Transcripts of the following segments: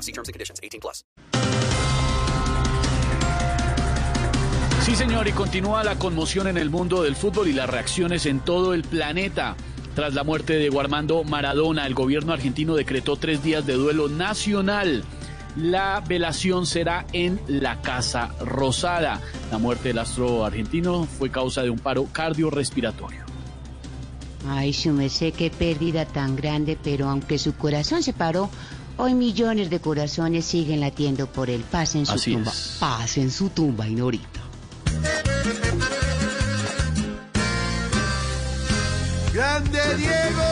law. See terms and conditions. 18 plus. Sí, señor, y continúa la conmoción en el mundo del fútbol y las reacciones en todo el planeta. Tras la muerte de Guarmando Maradona, el gobierno argentino decretó tres días de duelo nacional. La velación será en la Casa Rosada. La muerte del astro argentino fue causa de un paro cardiorrespiratorio. Ay, su merced, qué pérdida tan grande, pero aunque su corazón se paró, hoy millones de corazones siguen latiendo por él. Paz en su Así tumba. es. Paz en su tumba, Ignorita. ¡Grande Diego!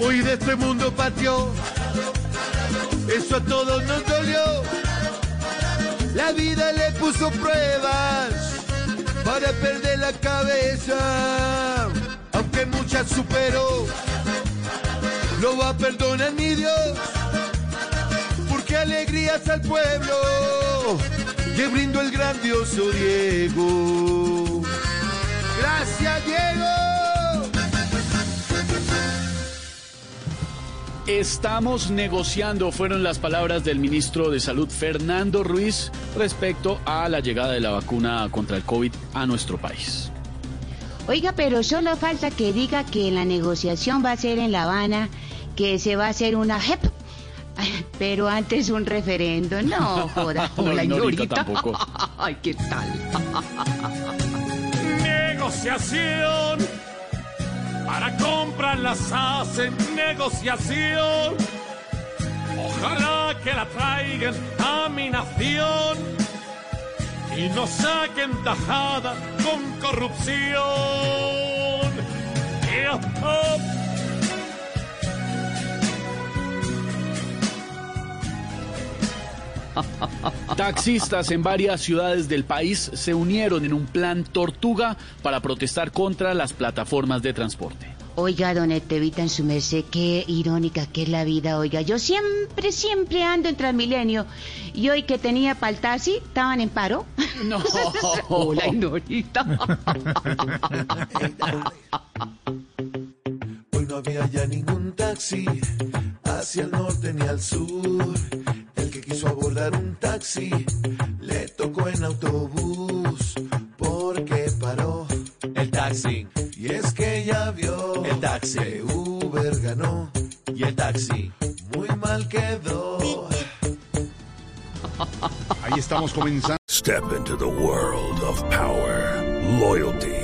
Hoy de este mundo partió. Eso a todos nos dolió. La vida le puso pruebas para perder la cabeza. Aunque muchas superó, lo va a perdonar mi Dios. Porque alegrías al pueblo que brindó el grandioso Diego. Gracias, Diego. Estamos negociando, fueron las palabras del ministro de Salud Fernando Ruiz respecto a la llegada de la vacuna contra el COVID a nuestro país. Oiga, pero solo falta que diga que la negociación va a ser en La Habana, que se va a hacer una JEP. Pero antes un referendo, no, joda. No, Hola, Ignorita. tampoco. Ay, ¿qué tal? Negociación. Para compras las hacen negociación. Ojalá que la traigan a mi nación y no saquen tajada con corrupción. Yeah, oh. Taxistas en varias ciudades del país se unieron en un plan tortuga para protestar contra las plataformas de transporte. Oiga, don Estevita, en su merced, qué irónica que es la vida, oiga. Yo siempre, siempre ando en Transmilenio. Y hoy que tenía para el taxi, estaban en paro. No. Hola, Ignorita. Hoy no había ya ningún taxi hacia el norte ni al sur. Quiso abordar un taxi le tocó en autobús porque paró El taxi, y es que ya vio El taxi. que Uber ganó. y el taxi. Muy mal quedó. Ahí estamos comenzando. Step into the world of power, loyalty,